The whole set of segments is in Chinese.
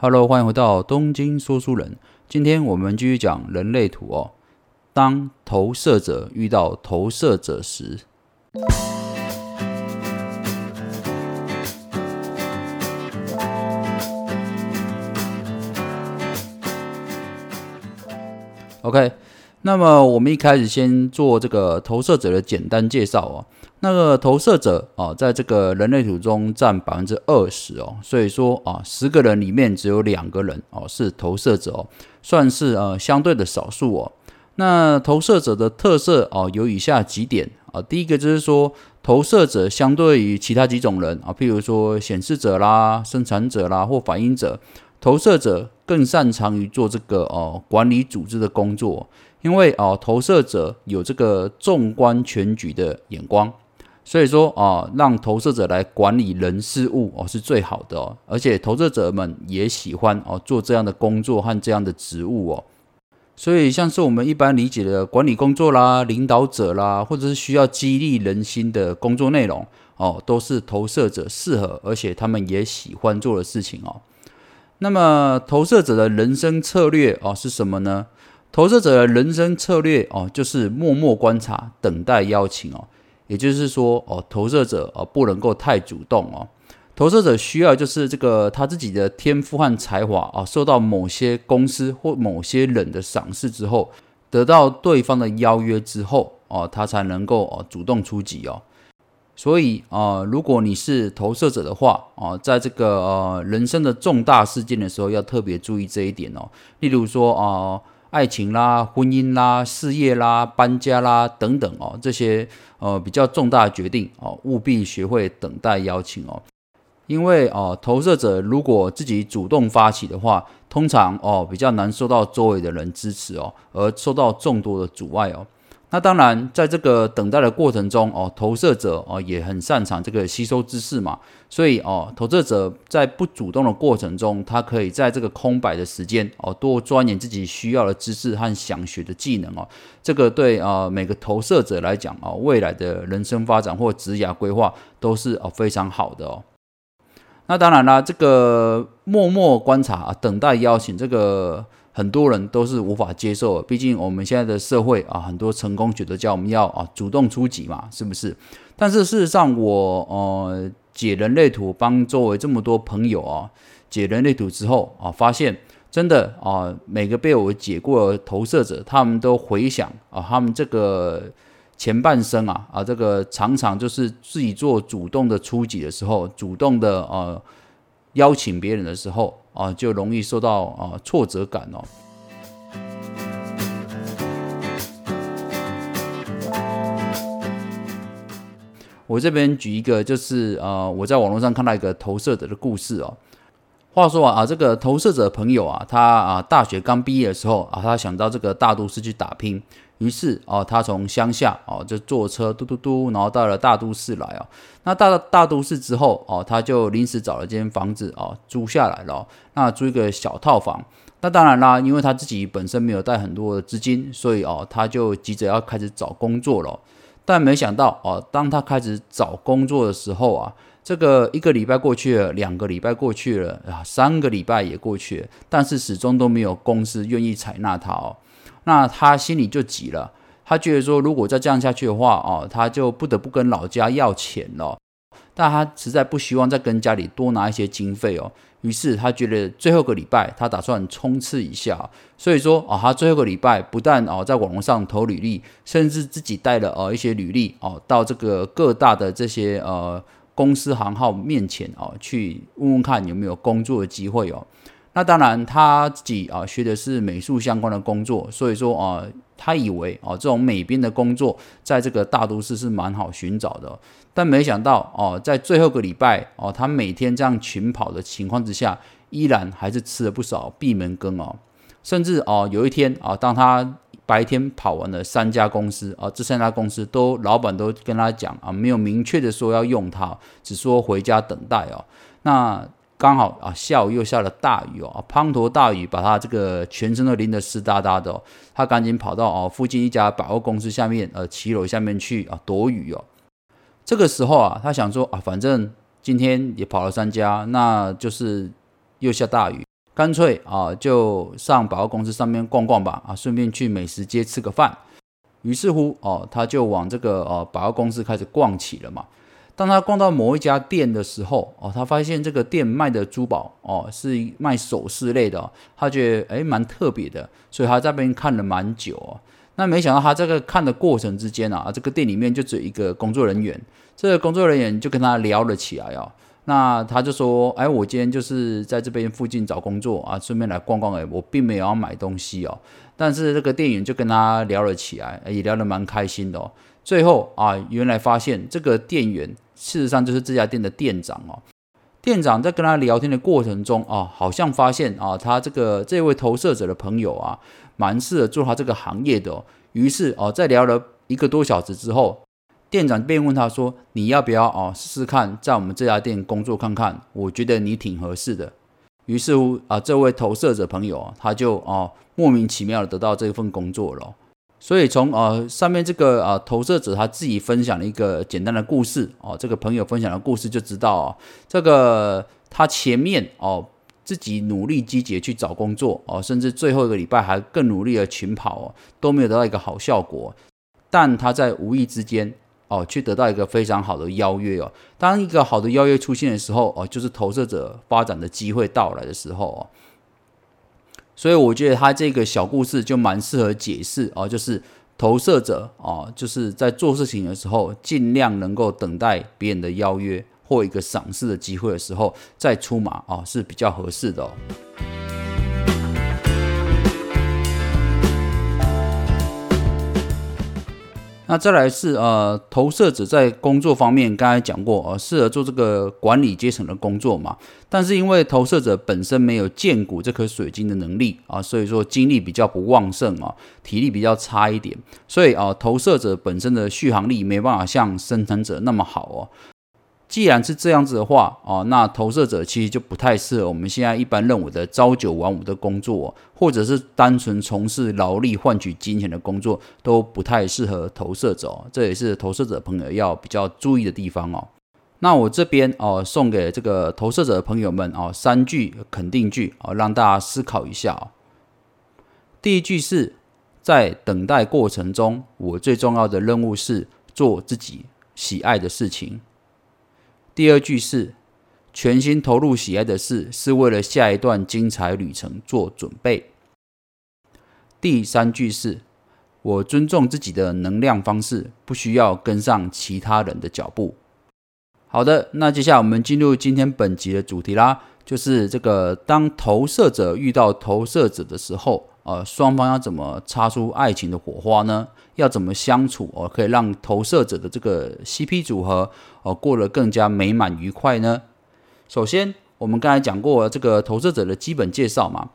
Hello，欢迎回到东京说书人。今天我们继续讲人类图哦。当投射者遇到投射者时，OK。那么我们一开始先做这个投射者的简单介绍哦。那个投射者啊，在这个人类图中占百分之二十哦，所以说啊，十个人里面只有两个人哦是投射者哦，算是呃相对的少数哦。那投射者的特色哦有以下几点啊，第一个就是说，投射者相对于其他几种人啊，譬如说显示者啦、生产者啦或反应者，投射者更擅长于做这个哦管理组织的工作，因为哦投射者有这个纵观全局的眼光。所以说啊，让投射者来管理人事物哦，是最好的哦。而且投射者们也喜欢哦做这样的工作和这样的职务哦。所以像是我们一般理解的管理工作啦、领导者啦，或者是需要激励人心的工作内容哦，都是投射者适合，而且他们也喜欢做的事情哦。那么投射者的人生策略哦是什么呢？投射者的人生策略哦，就是默默观察，等待邀请哦。也就是说，哦，投射者哦不能够太主动哦，投射者需要就是这个他自己的天赋和才华啊，受到某些公司或某些人的赏识之后，得到对方的邀约之后哦，他才能够哦主动出击哦。所以啊，如果你是投射者的话啊，在这个呃人生的重大事件的时候，要特别注意这一点哦。例如说啊。爱情啦、婚姻啦、事业啦、搬家啦等等哦，这些呃比较重大的决定哦，务必学会等待邀请哦。因为哦，投射者如果自己主动发起的话，通常哦比较难受到周围的人支持哦，而受到众多的阻碍哦。那当然，在这个等待的过程中，哦，投射者哦也很擅长这个吸收知识嘛，所以哦，投射者在不主动的过程中，他可以在这个空白的时间哦，多钻研自己需要的知识和想学的技能哦，这个对啊每个投射者来讲哦，未来的人生发展或职业规划都是哦非常好的哦。那当然啦，这个默默观察啊，等待邀请这个。很多人都是无法接受，毕竟我们现在的社会啊，很多成功觉得叫我们要啊主动出击嘛，是不是？但是事实上，我呃解人类图，帮周围这么多朋友啊解人类图之后啊，发现真的啊，每个被我解过的投射者，他们都回想啊，他们这个前半生啊啊，这个常常就是自己做主动的出击的时候，主动的呃邀请别人的时候。啊，就容易受到啊挫折感哦。我这边举一个，就是啊，我在网络上看到一个投射者的故事哦。话说啊，这个投射者朋友啊，他啊大学刚毕业的时候啊，他想到这个大都市去打拼。于是哦，他从乡下哦就坐车嘟嘟嘟，然后到了大都市来哦。那到了大都市之后哦，他就临时找了间房子哦租下来了。那租一个小套房。那当然啦，因为他自己本身没有带很多的资金，所以哦他就急着要开始找工作了。但没想到哦，当他开始找工作的时候啊，这个一个礼拜过去了，两个礼拜过去了啊，三个礼拜也过去了，但是始终都没有公司愿意采纳他哦。那他心里就急了，他觉得说，如果再这样下去的话，哦，他就不得不跟老家要钱了。但他实在不希望再跟家里多拿一些经费哦，于是他觉得最后个礼拜，他打算冲刺一下。所以说，哦，他最后个礼拜不但哦在网络上投履历，甚至自己带了呃一些履历哦，到这个各大的这些呃公司行号面前哦，去问问看有没有工作的机会哦。那当然，他自己啊学的是美术相关的工作，所以说啊，他以为啊这种美编的工作在这个大都市是蛮好寻找的。但没想到哦，在最后个礼拜哦，他每天这样群跑的情况之下，依然还是吃了不少闭门羹哦。甚至哦，有一天啊，当他白天跑完了三家公司啊，这三家公司都老板都跟他讲啊，没有明确的说要用他，只说回家等待哦。那刚好啊，下午又下了大雨哦，滂沱大雨把他这个全身都淋得湿哒哒的哦。他赶紧跑到哦附近一家百货公司下面呃骑楼下面去啊躲雨哦。这个时候啊，他想说啊，反正今天也跑了三家，那就是又下大雨，干脆啊就上百货公司上面逛逛吧，啊，顺便去美食街吃个饭。于是乎，哦，他就往这个呃百货公司开始逛起了嘛。当他逛到某一家店的时候，哦，他发现这个店卖的珠宝，哦，是卖首饰类的，他觉得诶蛮特别的，所以他在那边看了蛮久哦。那没想到他这个看的过程之间啊，这个店里面就只有一个工作人员，这个工作人员就跟他聊了起来哦。那他就说，哎，我今天就是在这边附近找工作啊，顺便来逛逛，哎，我并没有要买东西哦。但是这个店员就跟他聊了起来，也聊得蛮开心的哦。最后啊，原来发现这个店员。事实上就是这家店的店长哦。店长在跟他聊天的过程中啊，好像发现啊，他这个这位投射者的朋友啊，蛮适合做他这个行业的。于是哦，在聊了一个多小时之后，店长便问他说：“你要不要哦试试看在我们这家店工作看看？我觉得你挺合适的。”于是乎啊，这位投射者朋友啊，他就哦莫名其妙的得到这份工作了。所以从呃上面这个啊投射者他自己分享的一个简单的故事哦，这个朋友分享的故事就知道啊，这个他前面哦自己努力积极去找工作哦，甚至最后一个礼拜还更努力的群跑哦，都没有得到一个好效果。但他在无意之间哦，去得到一个非常好的邀约哦。当一个好的邀约出现的时候哦，就是投射者发展的机会到来的时候哦。所以我觉得他这个小故事就蛮适合解释哦，就是投射者哦，就是在做事情的时候，尽量能够等待别人的邀约或一个赏识的机会的时候再出马哦，是比较合适的哦。那再来是呃，投射者在工作方面，刚才讲过呃，适合做这个管理阶层的工作嘛。但是因为投射者本身没有见骨这颗水晶的能力啊，所以说精力比较不旺盛啊，体力比较差一点，所以啊，投射者本身的续航力没办法像生产者那么好哦。既然是这样子的话，哦，那投射者其实就不太适合我们现在一般认为的朝九晚五的工作，或者是单纯从事劳力换取金钱的工作，都不太适合投射者。这也是投射者朋友要比较注意的地方哦。那我这边哦，送给这个投射者的朋友们哦，三句肯定句哦，让大家思考一下哦。第一句是在等待过程中，我最重要的任务是做自己喜爱的事情。第二句是全心投入喜爱的事，是为了下一段精彩旅程做准备。第三句是我尊重自己的能量方式，不需要跟上其他人的脚步。好的，那接下来我们进入今天本集的主题啦，就是这个当投射者遇到投射者的时候，呃，双方要怎么擦出爱情的火花呢？要怎么相处哦，可以让投射者的这个 CP 组合哦过得更加美满愉快呢？首先，我们刚才讲过这个投射者的基本介绍嘛，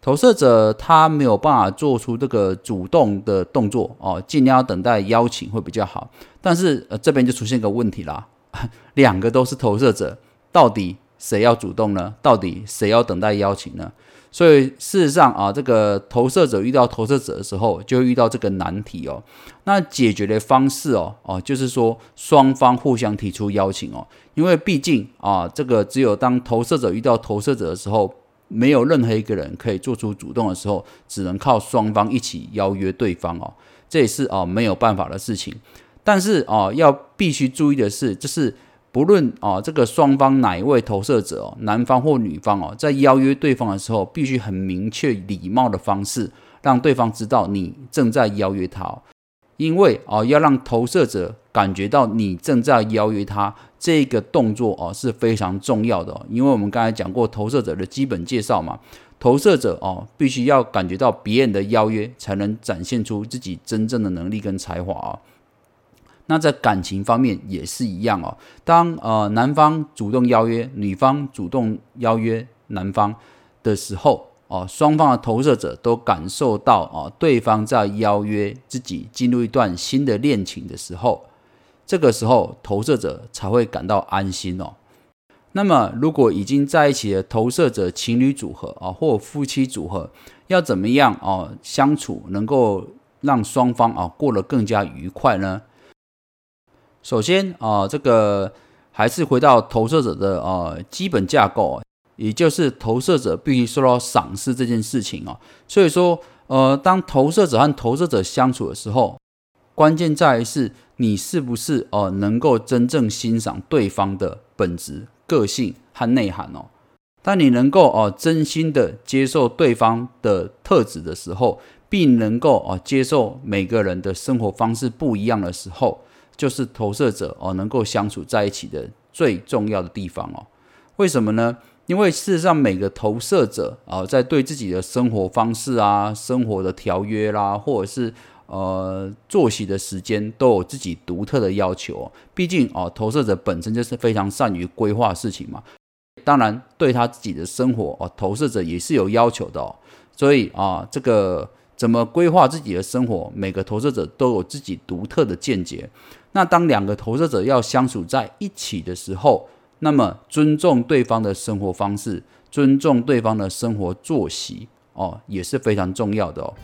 投射者他没有办法做出这个主动的动作哦，尽量要等待邀请会比较好。但是呃，这边就出现一个问题啦，两个都是投射者，到底谁要主动呢？到底谁要等待邀请呢？所以事实上啊，这个投射者遇到投射者的时候，就会遇到这个难题哦。那解决的方式哦，哦，就是说双方互相提出邀请哦。因为毕竟啊，这个只有当投射者遇到投射者的时候，没有任何一个人可以做出主动的时候，只能靠双方一起邀约对方哦。这也是啊没有办法的事情。但是啊，要必须注意的是，就是。不论啊，这个双方哪一位投射者哦，男方或女方哦，在邀约对方的时候，必须很明确、礼貌的方式，让对方知道你正在邀约他。因为哦，要让投射者感觉到你正在邀约他，这个动作哦是非常重要的。因为我们刚才讲过投射者的基本介绍嘛，投射者哦，必须要感觉到别人的邀约，才能展现出自己真正的能力跟才华啊。那在感情方面也是一样哦。当呃男方主动邀约女方主动邀约男方的时候，哦，双方的投射者都感受到哦，对方在邀约自己进入一段新的恋情的时候，这个时候投射者才会感到安心哦。那么，如果已经在一起的投射者情侣组合啊，或夫妻组合，要怎么样哦相处，能够让双方啊过得更加愉快呢？首先啊，这个还是回到投射者的呃基本架构。也就是投射者必须受到赏识这件事情哦。所以说，呃，当投射者和投射者相处的时候，关键在于是你是不是哦能够真正欣赏对方的本质、个性和内涵哦。当你能够哦真心的接受对方的特质的时候，并能够哦接受每个人的生活方式不一样的时候，就是投射者哦能够相处在一起的最重要的地方哦。为什么呢？因为事实上每个投射者啊，在对自己的生活方式啊、生活的条约啦，或者是呃作息的时间，都有自己独特的要求。毕竟哦，投射者本身就是非常善于规划事情嘛。当然，对他自己的生活哦，投射者也是有要求的哦。所以啊，这个怎么规划自己的生活，每个投射者都有自己独特的见解。那当两个投射者要相处在一起的时候，那么尊重对方的生活方式，尊重对方的生活作息哦，也是非常重要的哦。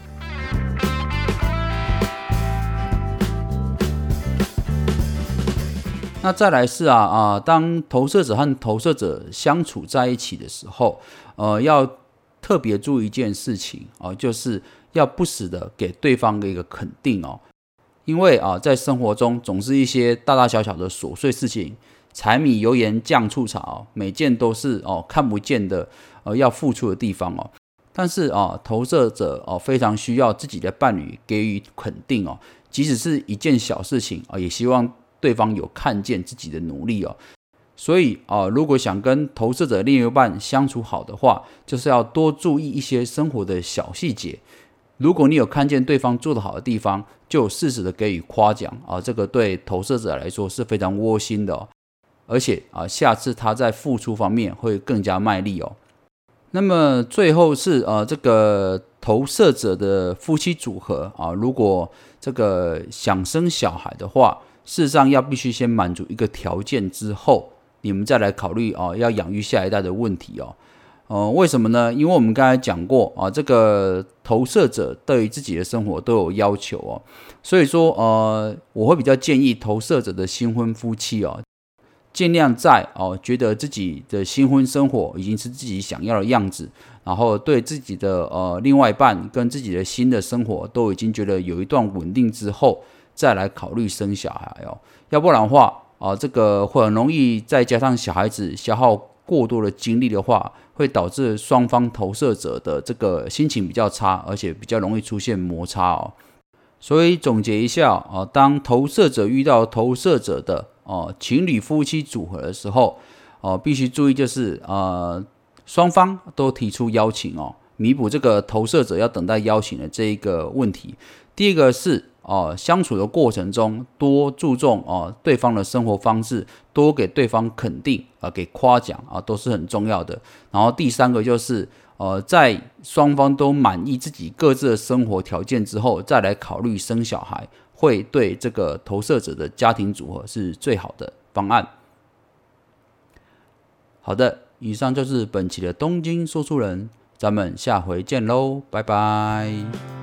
那再来是啊啊，当投射者和投射者相处在一起的时候，呃，要特别注意一件事情啊，就是要不时的给对方的一个肯定哦，因为啊，在生活中总是一些大大小小的琐碎事情，柴米油盐酱醋茶，每件都是哦看不见的呃要付出的地方哦。但是啊，投射者哦非常需要自己的伴侣给予肯定哦，即使是一件小事情啊，也希望。对方有看见自己的努力哦，所以啊，如果想跟投射者另一半相处好的话，就是要多注意一些生活的小细节。如果你有看见对方做得好的地方，就适时的给予夸奖啊，这个对投射者来说是非常窝心的，而且啊，下次他在付出方面会更加卖力哦。那么最后是呃，这个投射者的夫妻组合啊，如果这个想生小孩的话。事实上，要必须先满足一个条件之后，你们再来考虑哦，要养育下一代的问题哦。呃，为什么呢？因为我们刚才讲过啊，这个投射者对于自己的生活都有要求哦，所以说呃，我会比较建议投射者的新婚夫妻哦，尽量在哦觉得自己的新婚生活已经是自己想要的样子，然后对自己的呃另外一半跟自己的新的生活都已经觉得有一段稳定之后。再来考虑生小孩哦，要不然的话啊，这个会很容易再加上小孩子消耗过多的精力的话，会导致双方投射者的这个心情比较差，而且比较容易出现摩擦哦。所以总结一下啊，当投射者遇到投射者的哦情侣夫妻组合的时候哦，必须注意就是呃双方都提出邀请哦，弥补这个投射者要等待邀请的这一个问题。第一个是。哦，相处的过程中多注重哦对方的生活方式，多给对方肯定啊，给夸奖啊，都是很重要的。然后第三个就是呃，在双方都满意自己各自的生活条件之后，再来考虑生小孩，会对这个投射者的家庭组合是最好的方案。好的，以上就是本期的东京说书人，咱们下回见喽，拜拜。